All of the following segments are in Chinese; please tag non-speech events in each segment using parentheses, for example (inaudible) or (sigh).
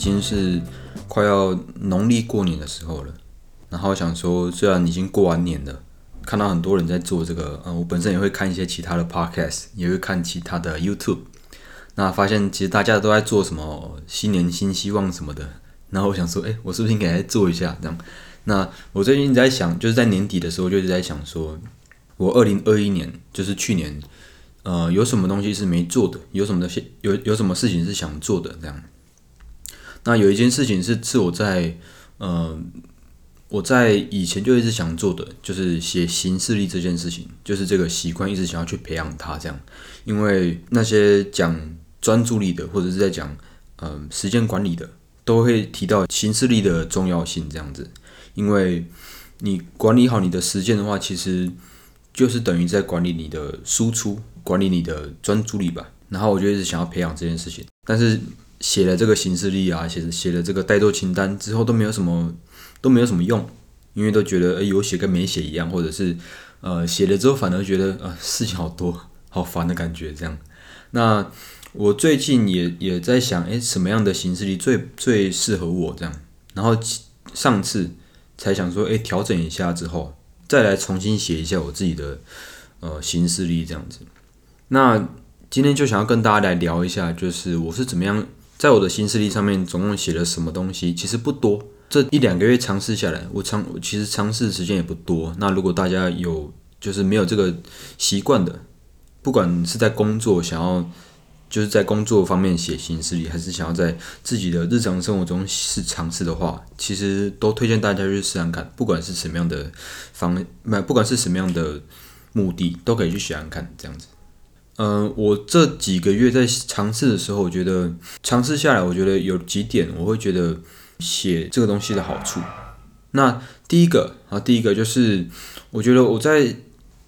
已经是快要农历过年的时候了。然后想说，虽然已经过完年了，看到很多人在做这个，呃，我本身也会看一些其他的 Podcast，也会看其他的 YouTube。那发现其实大家都在做什么新年新希望什么的。然后我想说，哎，我是不是应该来做一下这样？那我最近在想，就是在年底的时候，就是在想说，我二零二一年就是去年。呃，有什么东西是没做的？有什么东西有有什么事情是想做的？这样。那有一件事情是是我在呃我在以前就一直想做的，就是写行事历这件事情，就是这个习惯一直想要去培养它。这样，因为那些讲专注力的，或者是在讲嗯时间管理的，都会提到行事历的重要性。这样子，因为你管理好你的时间的话，其实就是等于在管理你的输出。管理你的专注力吧，然后我就一直想要培养这件事情，但是写了这个行事历啊，写写了这个待做清单之后都没有什么都没有什么用，因为都觉得有写跟没写一样，或者是呃写了之后反而觉得呃事情好多 (laughs) 好烦的感觉这样。那我最近也也在想，诶，什么样的形式历最最适合我这样？然后上次才想说，诶，调整一下之后再来重新写一下我自己的呃行事历这样子。那今天就想要跟大家来聊一下，就是我是怎么样在我的新势力上面总共写了什么东西，其实不多。这一两个月尝试下来，我尝其实尝试的时间也不多。那如果大家有就是没有这个习惯的，不管是在工作想要就是在工作方面写新势力，还是想要在自己的日常生活中试尝试的话，其实都推荐大家去试试看。不管是什么样的方，不管是什么样的目的，都可以去试想看这样子。嗯，我这几个月在尝试的时候，我觉得尝试下来，我觉得有几点我会觉得写这个东西的好处。那第一个啊，第一个就是我觉得我在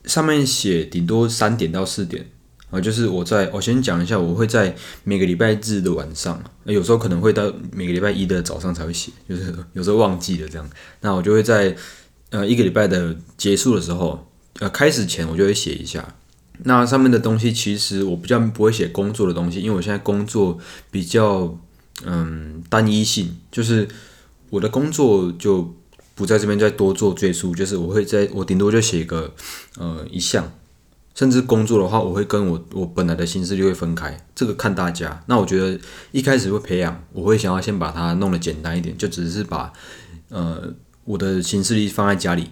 上面写顶多三点到四点啊，就是我在我先讲一下，我会在每个礼拜日的晚上，有时候可能会到每个礼拜一的早上才会写，就是有时候忘记了这样，那我就会在呃一个礼拜的结束的时候，呃开始前我就会写一下。那上面的东西其实我比较不会写工作的东西，因为我现在工作比较嗯单一性，就是我的工作就不在这边再多做赘述，就是我会在我顶多就写个呃一项，甚至工作的话，我会跟我我本来的心思就会分开，这个看大家。那我觉得一开始会培养，我会想要先把它弄得简单一点，就只是把呃我的心事历放在家里。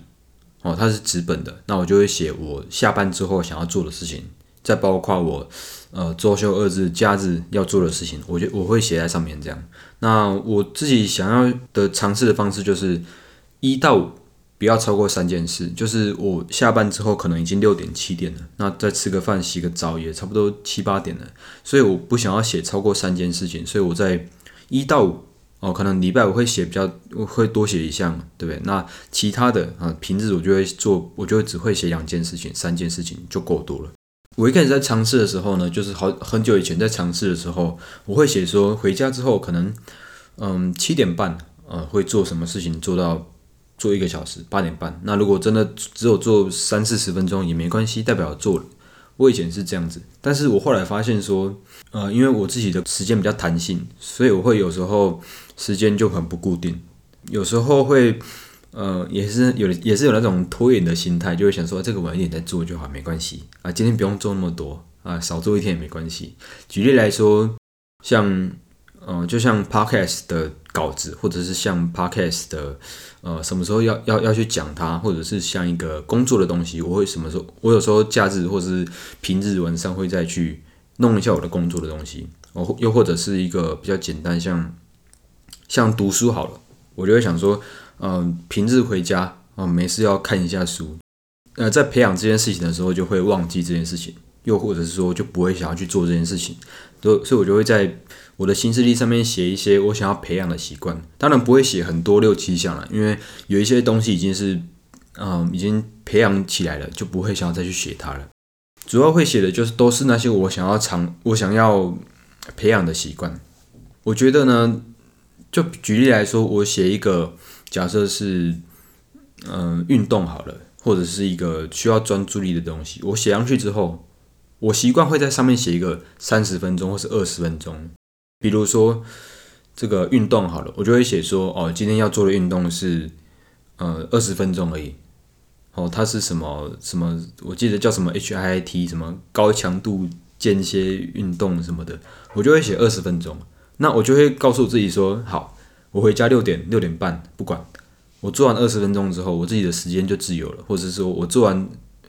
哦，它是纸本的，那我就会写我下班之后想要做的事情，再包括我呃周休二日、假日要做的事情，我就我会写在上面这样。那我自己想要的尝试的方式就是一到五不要超过三件事，就是我下班之后可能已经六点七点了，那再吃个饭、洗个澡也差不多七八点了，所以我不想要写超过三件事情，所以我在一到五。哦，可能礼拜我会写比较，我会多写一项，对不对？那其他的啊，平日我就会做，我就会只会写两件事情、三件事情就够多了。我一开始在尝试的时候呢，就是好很久以前在尝试的时候，我会写说回家之后可能，嗯，七点半，呃，会做什么事情做到做一个小时，八点半。那如果真的只有做三四十分钟也没关系，代表做了。我以前是这样子，但是我后来发现说，呃，因为我自己的时间比较弹性，所以我会有时候时间就很不固定，有时候会，呃，也是有也是有那种拖延的心态，就会想说这个晚一点再做就好，没关系啊，今天不用做那么多啊，少做一天也没关系。举例来说，像。嗯，就像 podcast 的稿子，或者是像 podcast 的，呃，什么时候要要要去讲它，或者是像一个工作的东西，我会什么时候？我有时候假日或者是平日晚上会再去弄一下我的工作的东西，哦，又或者是一个比较简单，像像读书好了，我就会想说，嗯，平日回家啊，没事要看一下书，呃，在培养这件事情的时候，就会忘记这件事情，又或者是说就不会想要去做这件事情，所所以，我就会在。我的新势力上面写一些我想要培养的习惯，当然不会写很多六七项了，因为有一些东西已经是，嗯，已经培养起来了，就不会想要再去写它了。主要会写的就是都是那些我想要长，我想要培养的习惯。我觉得呢，就举例来说，我写一个假设是，嗯，运动好了，或者是一个需要专注力的东西，我写上去之后。我习惯会在上面写一个三十分钟或是二十分钟。比如说这个运动好了，我就会写说哦，今天要做的运动是呃二十分钟而已。哦，它是什么什么？我记得叫什么 H I I T 什么高强度间歇运动什么的，我就会写二十分钟。那我就会告诉自己说，好，我回家六点六点半不管，我做完二十分钟之后，我自己的时间就自由了，或者说我做完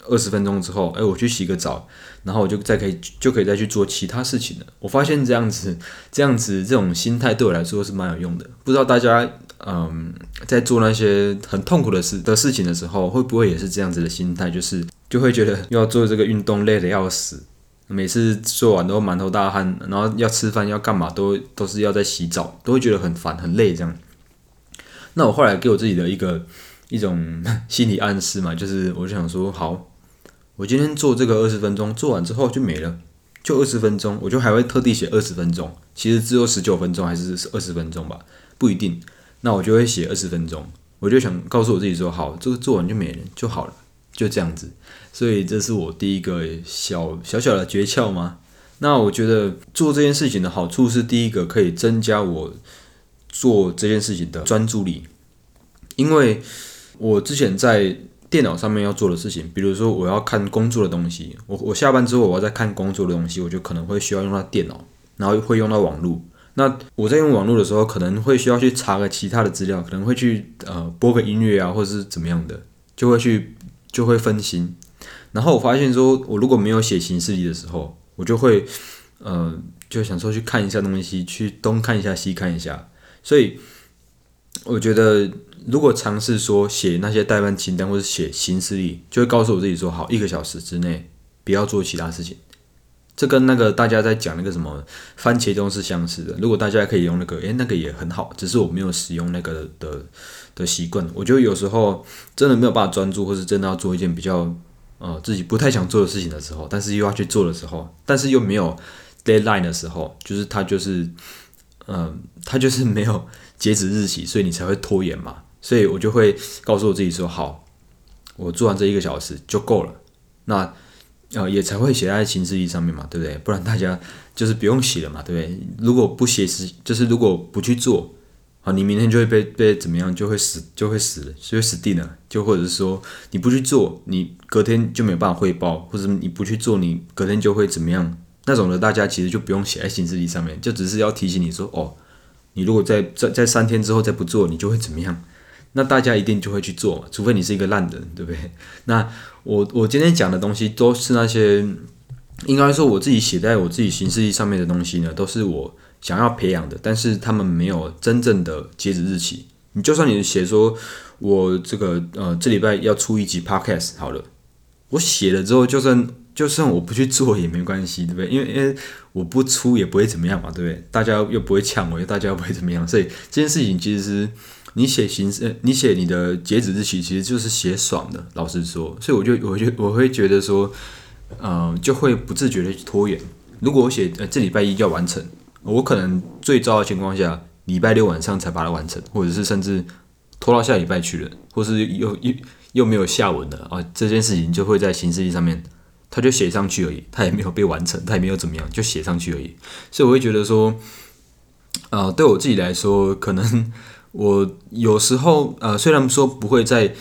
二十分钟之后，哎，我去洗个澡，然后我就再可以就可以再去做其他事情了。我发现这样子这样子这种心态对我来说是蛮有用的。不知道大家。嗯，在做那些很痛苦的事的事情的时候，会不会也是这样子的心态？就是就会觉得要做这个运动累得要死，每次做完都满头大汗，然后要吃饭要干嘛都都是要在洗澡，都会觉得很烦很累这样。那我后来给我自己的一个一种 (laughs) 心理暗示嘛，就是我就想说，好，我今天做这个二十分钟，做完之后就没了，就二十分钟，我就还会特地写二十分钟，其实只有十九分钟还是二十分钟吧，不一定。那我就会写二十分钟，我就想告诉我自己说，好，这个做完就没了就好了，就这样子。所以这是我第一个小小小的诀窍吗？那我觉得做这件事情的好处是，第一个可以增加我做这件事情的专注力，因为我之前在电脑上面要做的事情，比如说我要看工作的东西，我我下班之后我要再看工作的东西，我就可能会需要用到电脑，然后会用到网络。那我在用网络的时候，可能会需要去查个其他的资料，可能会去呃播个音乐啊，或者是怎么样的，就会去就会分心。然后我发现说，我如果没有写行事历的时候，我就会呃就想说去看一下东西，去东看一下西看一下。所以我觉得，如果尝试说写那些代办清单或者写行事历，就会告诉我自己说，好，一个小时之内不要做其他事情。这跟那个大家在讲那个什么番茄钟是相似的。如果大家可以用那个，诶，那个也很好，只是我没有使用那个的的习惯。我觉得有时候真的没有办法专注，或是真的要做一件比较呃自己不太想做的事情的时候，但是又要去做的时候，但是又没有 deadline 的时候，就是他就是嗯，他就是没有截止日期，所以你才会拖延嘛。所以我就会告诉我自己说，好，我做完这一个小时就够了。那呃，也才会写在行事历上面嘛，对不对？不然大家就是不用写了嘛，对不对？如果不写是，就是如果不去做，啊，你明天就会被被怎么样，就会死，就会死了，就会死定了。就或者是说，你不去做，你隔天就没有办法汇报，或者你不去做，你隔天就会怎么样？那种的，大家其实就不用写在行事历上面，就只是要提醒你说，哦，你如果在在在三天之后再不做，你就会怎么样？那大家一定就会去做，除非你是一个烂人，对不对？那我我今天讲的东西都是那些，应该说我自己写在我自己行事历上面的东西呢，都是我想要培养的，但是他们没有真正的截止日期。你就算你写说我这个呃这礼拜要出一集 podcast 好了，我写了之后，就算就算我不去做也没关系，对不对？因为因为我不出也不会怎么样嘛，对不对？大家又不会抢我，大家又不会怎么样，所以这件事情其实是。你写形式，你写你的截止日期，其实就是写爽的。老实说，所以我就我就我会觉得说，嗯，就会不自觉的拖延。如果我写呃这礼拜一要完成，我可能最糟的情况下，礼拜六晚上才把它完成，或者是甚至拖到下礼拜去了，或是又又又没有下文了啊，这件事情就会在形式历上面，它就写上去而已，它也没有被完成，它也没有怎么样，就写上去而已。所以我会觉得说，呃，对我自己来说，可能。我有时候呃，虽然说不会在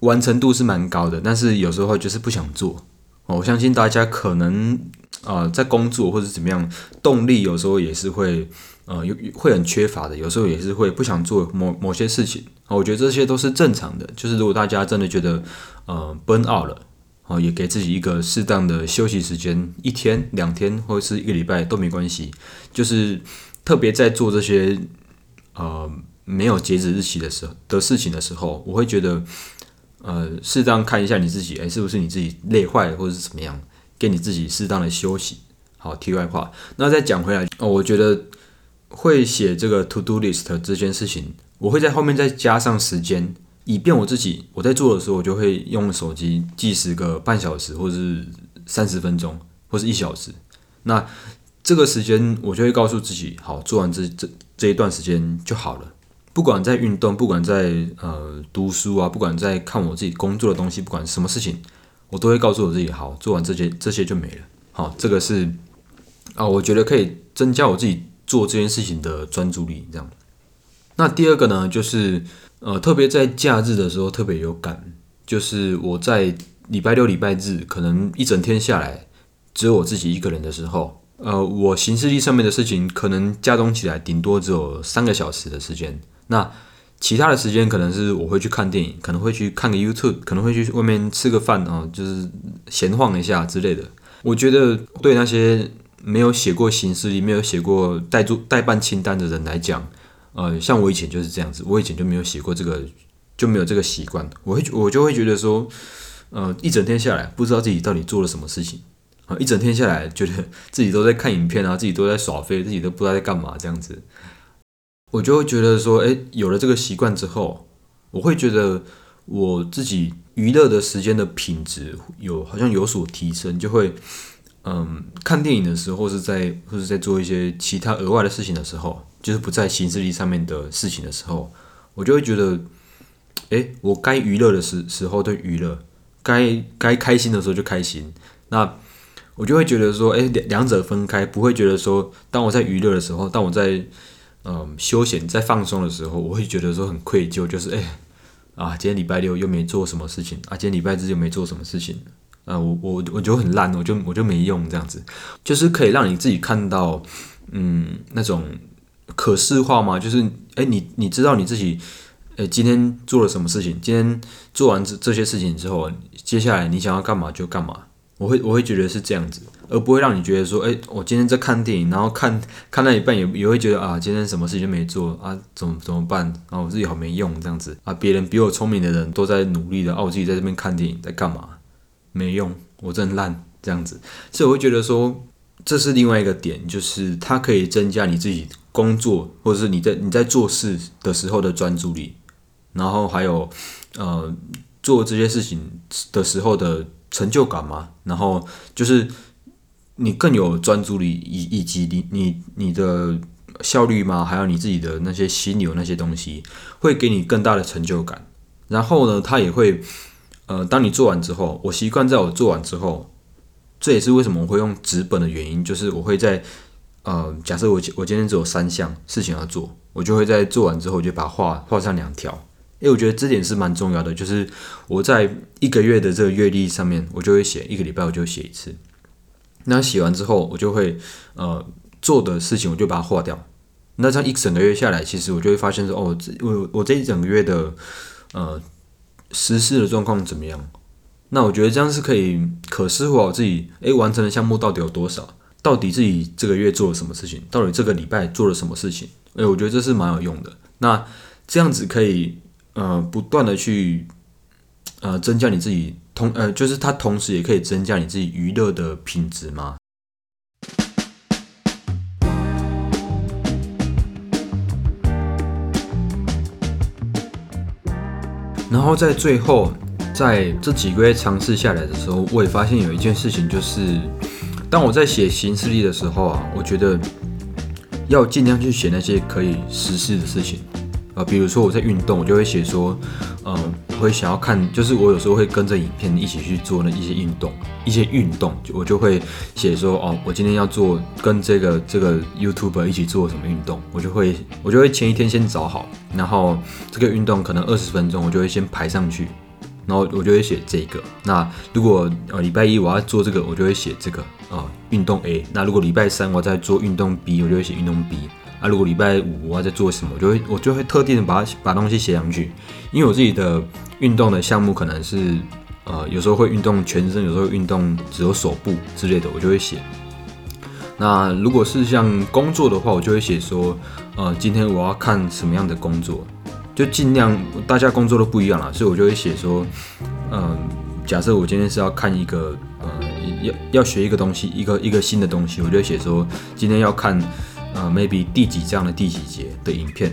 完成度是蛮高的，但是有时候就是不想做。我相信大家可能啊，在工作或者怎么样，动力有时候也是会呃有会很缺乏的，有时候也是会不想做某某些事情。我觉得这些都是正常的。就是如果大家真的觉得呃 burn out 了，哦，也给自己一个适当的休息时间，一天、两天或者是一个礼拜都没关系。就是特别在做这些。呃，没有截止日期的时候的事情的时候，我会觉得，呃，适当看一下你自己，哎，是不是你自己累坏了或者是怎么样，给你自己适当的休息。好，题外话，那再讲回来，哦，我觉得会写这个 to do list 这件事情，我会在后面再加上时间，以便我自己我在做的时候，我就会用手机计时个半小时，或者是三十分钟，或是一小时。那这个时间，我就会告诉自己，好，做完这这。这一段时间就好了，不管在运动，不管在呃读书啊，不管在看我自己工作的东西，不管什么事情，我都会告诉我自己，好，做完这些这些就没了。好，这个是啊，我觉得可以增加我自己做这件事情的专注力。这样，那第二个呢，就是呃，特别在假日的时候特别有感，就是我在礼拜六、礼拜日可能一整天下来只有我自己一个人的时候，呃，我行事历上面的事情可能加总起来顶多只有三个小时的时间。那其他的时间可能是我会去看电影，可能会去看个 YouTube，可能会去外面吃个饭啊，就是闲晃一下之类的。我觉得对那些没有写过行事历、没有写过代做代办清单的人来讲，呃，像我以前就是这样子，我以前就没有写过这个，就没有这个习惯。我会我就会觉得说，呃，一整天下来不知道自己到底做了什么事情啊，一整天下来觉得自己都在看影片啊，自己都在耍飞，自己都不知道在干嘛这样子。我就会觉得说，哎，有了这个习惯之后，我会觉得我自己娱乐的时间的品质有好像有所提升，就会，嗯，看电影的时候，是在或是在做一些其他额外的事情的时候，就是不在行事历上面的事情的时候，我就会觉得，哎，我该娱乐的时时候就娱乐，该该开心的时候就开心，那我就会觉得说，哎，两两者分开，不会觉得说，当我在娱乐的时候，当我在嗯，休闲在放松的时候，我会觉得说很愧疚，就是哎，啊，今天礼拜六又没做什么事情啊，今天礼拜日又没做什么事情，啊，我我我就很烂，我就我就没用这样子，就是可以让你自己看到，嗯，那种可视化嘛？就是哎，你你知道你自己，哎，今天做了什么事情？今天做完这这些事情之后，接下来你想要干嘛就干嘛。我会我会觉得是这样子，而不会让你觉得说，哎，我今天在看电影，然后看看到一半也也会觉得啊，今天什么事情都没做啊，怎么怎么办？然后我自己好没用这样子啊，别人比我聪明的人都在努力的，啊，我自己在这边看电影在干嘛？没用，我真烂这样子，所以我会觉得说，这是另外一个点，就是它可以增加你自己工作或者是你在你在做事的时候的专注力，然后还有呃做这些事情的时候的。成就感嘛，然后就是你更有专注力，以以及你你你的效率嘛，还有你自己的那些心流那些东西，会给你更大的成就感。然后呢，它也会，呃，当你做完之后，我习惯在我做完之后，这也是为什么我会用纸本的原因，就是我会在，呃，假设我我今天只有三项事情要做，我就会在做完之后就把画画上两条。因为我觉得这点是蛮重要的，就是我在一个月的这个月历上面，我就会写一个礼拜，我就写一次。那写完之后，我就会呃做的事情，我就把它划掉。那这样一整个月下来，其实我就会发现说，哦，我我这一整个月的呃实施的状况怎么样？那我觉得这样是可以可视化我自己，诶，完成的项目到底有多少？到底自己这个月做了什么事情？到底这个礼拜做了什么事情？诶，我觉得这是蛮有用的。那这样子可以。呃，不断的去呃增加你自己同呃，就是它同时也可以增加你自己娱乐的品质吗？然后在最后，在这几个月尝试下来的时候，我也发现有一件事情，就是当我在写行事历的时候啊，我觉得要尽量去写那些可以实施的事情。啊，比如说我在运动，我就会写说，嗯，会想要看，就是我有时候会跟着影片一起去做那一些运动，一些运动，我就会写说，哦，我今天要做跟这个这个 YouTuber 一起做什么运动，我就会我就会前一天先找好，然后这个运动可能二十分钟，我就会先排上去，然后我就会写这个。那如果呃礼拜一我要做这个，我就会写这个啊运动 A。那如果礼拜三我在做运动 B，我就会写运动 B。啊，如果礼拜五我要在做什么，我就会我就会特地的把它把东西写上去，因为我自己的运动的项目可能是呃有时候会运动全身，有时候运动只有手部之类的，我就会写。那如果是像工作的话，我就会写说，呃，今天我要看什么样的工作，就尽量大家工作都不一样啦，所以我就会写说，嗯，假设我今天是要看一个呃要要学一个东西，一个一个新的东西，我就写说今天要看。呃，maybe 第几章的第几节的影片，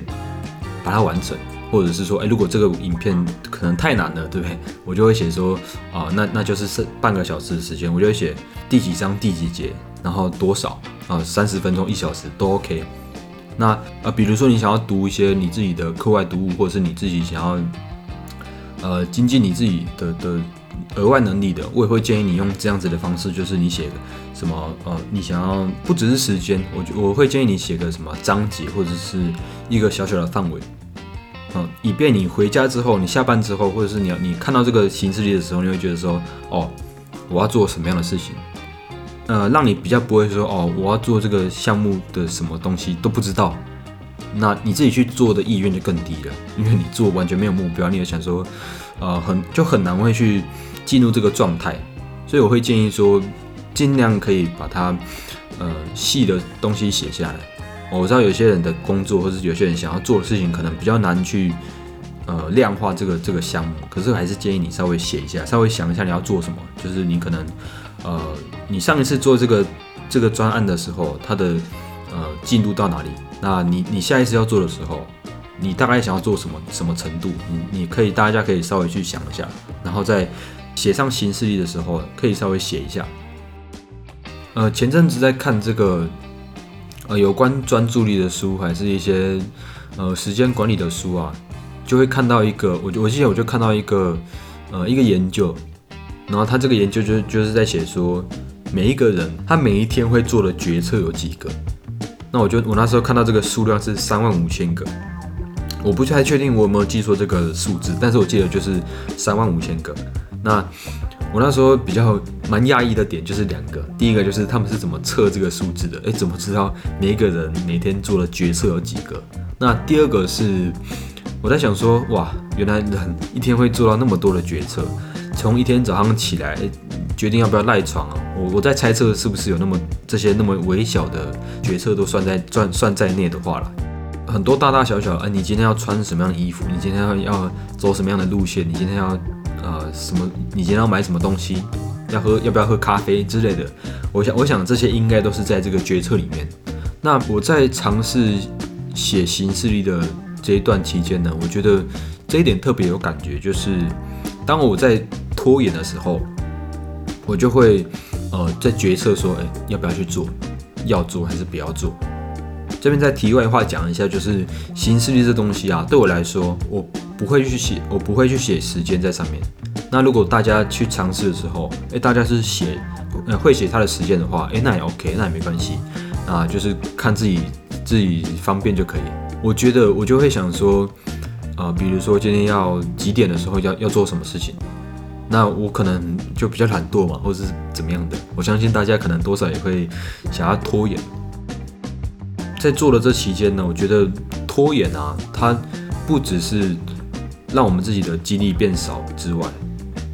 把它完成，或者是说，哎，如果这个影片可能太难了，对不对？我就会写说，啊，那那就是是半个小时的时间，我就会写第几章第几节，然后多少啊，三十分钟一小时都 OK。那啊，比如说你想要读一些你自己的课外读物，或者是你自己想要呃精进你自己的的额外能力的，我也会建议你用这样子的方式，就是你写个什么呃，你想要不只是时间，我我会建议你写个什么章节或者是一个小小的范围，嗯，以便你回家之后，你下班之后，或者是你要你看到这个行事历的时候，你会觉得说，哦，我要做什么样的事情，呃，让你比较不会说，哦，我要做这个项目的什么东西都不知道。那你自己去做的意愿就更低了，因为你做完全没有目标，你也想说，呃，很就很难会去进入这个状态，所以我会建议说，尽量可以把它呃细的东西写下来。我知道有些人的工作或者有些人想要做的事情可能比较难去呃量化这个这个项目，可是还是建议你稍微写一下，稍微想一下你要做什么，就是你可能呃你上一次做这个这个专案的时候，它的呃进度到哪里？那你你下一次要做的时候，你大概想要做什么什么程度？你你可以大家可以稍微去想一下，然后再写上行事历的时候，可以稍微写一下。呃，前阵子在看这个呃有关专注力的书，还是一些呃时间管理的书啊，就会看到一个，我我记得我就看到一个呃一个研究，然后他这个研究就就是在写说，每一个人他每一天会做的决策有几个。那我就我那时候看到这个数量是三万五千个，我不太确定我有没有记错这个数字，但是我记得就是三万五千个。那我那时候比较蛮讶异的点就是两个，第一个就是他们是怎么测这个数字的？诶，怎么知道每一个人每天做的决策有几个？那第二个是我在想说，哇，原来人一天会做到那么多的决策，从一天早上起来。决定要不要赖床啊？我我在猜测是不是有那么这些那么微小的决策都算在算算在内的话了。很多大大小小，哎，你今天要穿什么样的衣服？你今天要要走什么样的路线？你今天要呃什么？你今天要买什么东西？要喝要不要喝咖啡之类的？我想我想这些应该都是在这个决策里面。那我在尝试写行事历的这一段期间呢，我觉得这一点特别有感觉，就是当我在拖延的时候。我就会，呃，在决策说，哎，要不要去做，要做还是不要做。这边在题外话讲一下，就是行事历这东西啊，对我来说，我不会去写，我不会去写时间在上面。那如果大家去尝试的时候，哎，大家是写，呃，会写他的时间的话，哎，那也 OK，那也没关系，啊，就是看自己自己方便就可以。我觉得我就会想说，呃，比如说今天要几点的时候要要做什么事情。那我可能就比较懒惰嘛，或者是怎么样的？我相信大家可能多少也会想要拖延。在做的这期间呢，我觉得拖延啊，它不只是让我们自己的精力变少之外，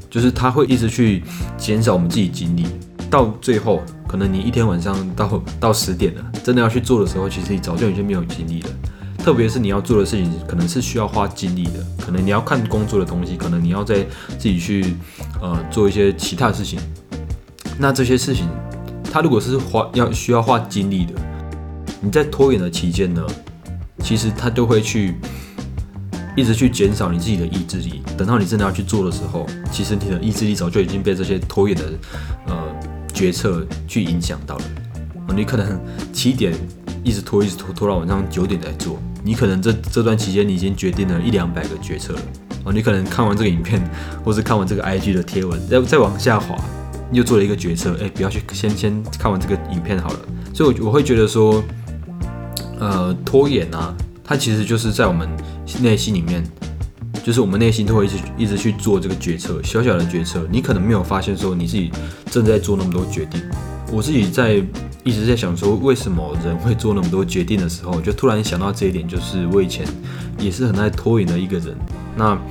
就是它会一直去减少我们自己精力。到最后，可能你一天晚上到到十点了，真的要去做的时候，其实你早就已经没有精力了。特别是你要做的事情，可能是需要花精力的，可能你要看工作的东西，可能你要在自己去呃做一些其他事情。那这些事情，它如果是花要需要花精力的，你在拖延的期间呢，其实它就会去一直去减少你自己的意志力。等到你真的要去做的时候，其实你的意志力早就已经被这些拖延的呃决策去影响到了。你可能七点一直拖，一直拖，拖到晚上九点才做。你可能这这段期间，你已经决定了一两百个决策了哦。你可能看完这个影片，或是看完这个 IG 的贴文，再再往下滑，你就做了一个决策，哎，不要去先先看完这个影片好了。所以，我我会觉得说，呃，拖延啊，它其实就是在我们内心里面，就是我们内心都会一直一直去做这个决策，小小的决策，你可能没有发现说你自己正在做那么多决定。我自己在。一直在想说，为什么人会做那么多决定的时候，就突然想到这一点，就是我以前也是很爱拖延的一个人。那，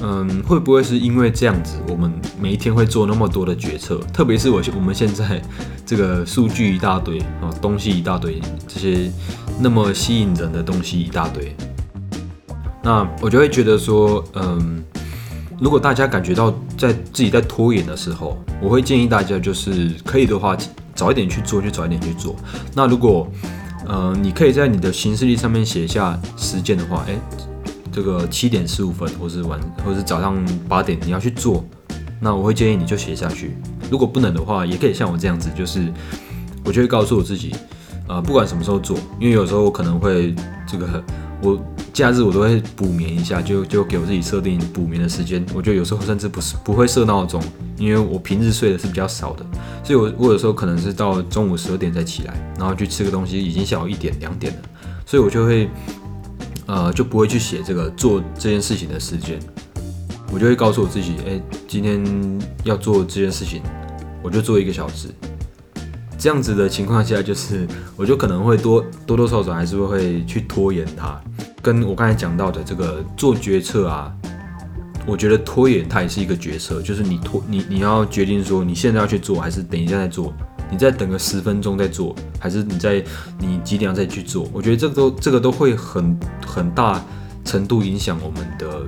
嗯，会不会是因为这样子，我们每一天会做那么多的决策？特别是我我们现在这个数据一大堆啊，东西一大堆，这些那么吸引人的东西一大堆，那我就会觉得说，嗯，如果大家感觉到在自己在拖延的时候，我会建议大家就是可以的话。早一点去做，就早一点去做。那如果，呃，你可以在你的行事历上面写下时间的话，诶，这个七点十五分，或是晚，或是早上八点你要去做，那我会建议你就写下去。如果不能的话，也可以像我这样子，就是我就会告诉我自己，呃，不管什么时候做，因为有时候我可能会这个，我假日我都会补眠一下，就就给我自己设定补眠的时间。我觉得有时候甚至不是不会设闹钟，因为我平日睡的是比较少的，所以我我有时候可能是到中午十二点再起来，然后去吃个东西，已经下午一点两点了，所以我就会呃就不会去写这个做这件事情的时间，我就会告诉我自己，哎，今天要做这件事情，我就做一个小时。这样子的情况下，就是我就可能会多多多少少还是会去拖延它。跟我刚才讲到的这个做决策啊，我觉得拖延它也是一个决策，就是你拖你你要决定说你现在要去做，还是等一下再做，你再等个十分钟再做，还是你在你几点再去做？我觉得这都这个都会很很大程度影响我们的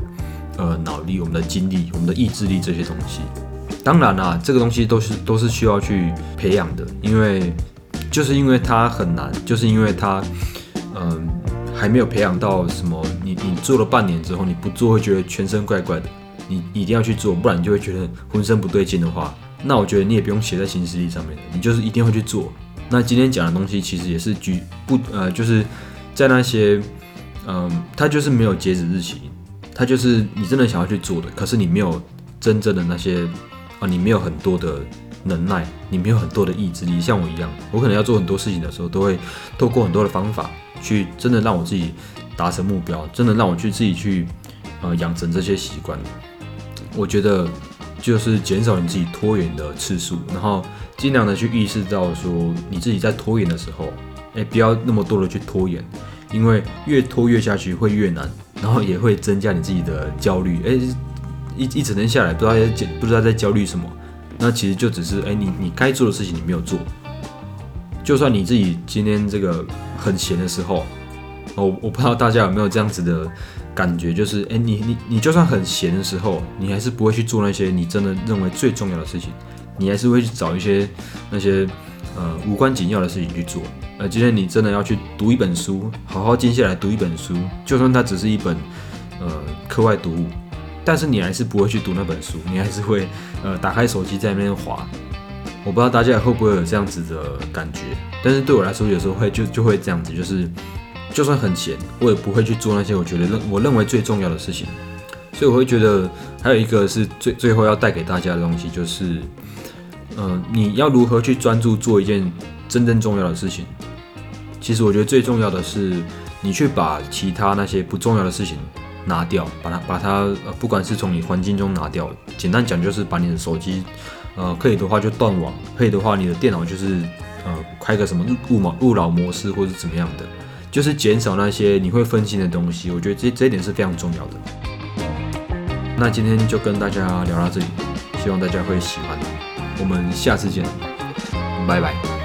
呃脑力、我们的精力、我们的意志力这些东西。当然啦，这个东西都是都是需要去培养的，因为就是因为它很难，就是因为它嗯。还没有培养到什么，你你做了半年之后，你不做会觉得全身怪怪的，你一定要去做，不然你就会觉得浑身不对劲的话，那我觉得你也不用写在行事历上面的你就是一定会去做。那今天讲的东西其实也是举不呃，就是在那些嗯，它就是没有截止日期，它就是你真的想要去做的，可是你没有真正的那些啊，你没有很多的能耐，你没有很多的意志力，像我一样，我可能要做很多事情的时候，都会透过很多的方法。去真的让我自己达成目标，真的让我去自己去呃养成这些习惯。我觉得就是减少你自己拖延的次数，然后尽量的去意识到说你自己在拖延的时候，哎，不要那么多的去拖延，因为越拖越下去会越难，然后也会增加你自己的焦虑。哎，一一整天下来不知道在焦不知道在焦虑什么，那其实就只是哎你你该做的事情你没有做。就算你自己今天这个很闲的时候，我我不知道大家有没有这样子的感觉，就是哎，你你你就算很闲的时候，你还是不会去做那些你真的认为最重要的事情，你还是会去找一些那些呃无关紧要的事情去做。呃，今天你真的要去读一本书，好好静下来读一本书，就算它只是一本呃课外读物，但是你还是不会去读那本书，你还是会呃打开手机在那边滑。我不知道大家会不会有这样子的感觉，但是对我来说，有时候会就就会这样子，就是就算很闲，我也不会去做那些我觉得认我认为最重要的事情。所以我会觉得还有一个是最最后要带给大家的东西，就是嗯，你要如何去专注做一件真正重要的事情。其实我觉得最重要的是，你去把其他那些不重要的事情拿掉，把它把它呃，不管是从你环境中拿掉，简单讲就是把你的手机。呃，可以的话就断网，可以的话你的电脑就是呃开个什么勿扰勿扰模式或者怎么样的，就是减少那些你会分心的东西。我觉得这这一点是非常重要的。那今天就跟大家聊到这里，希望大家会喜欢。我们下次见，拜拜。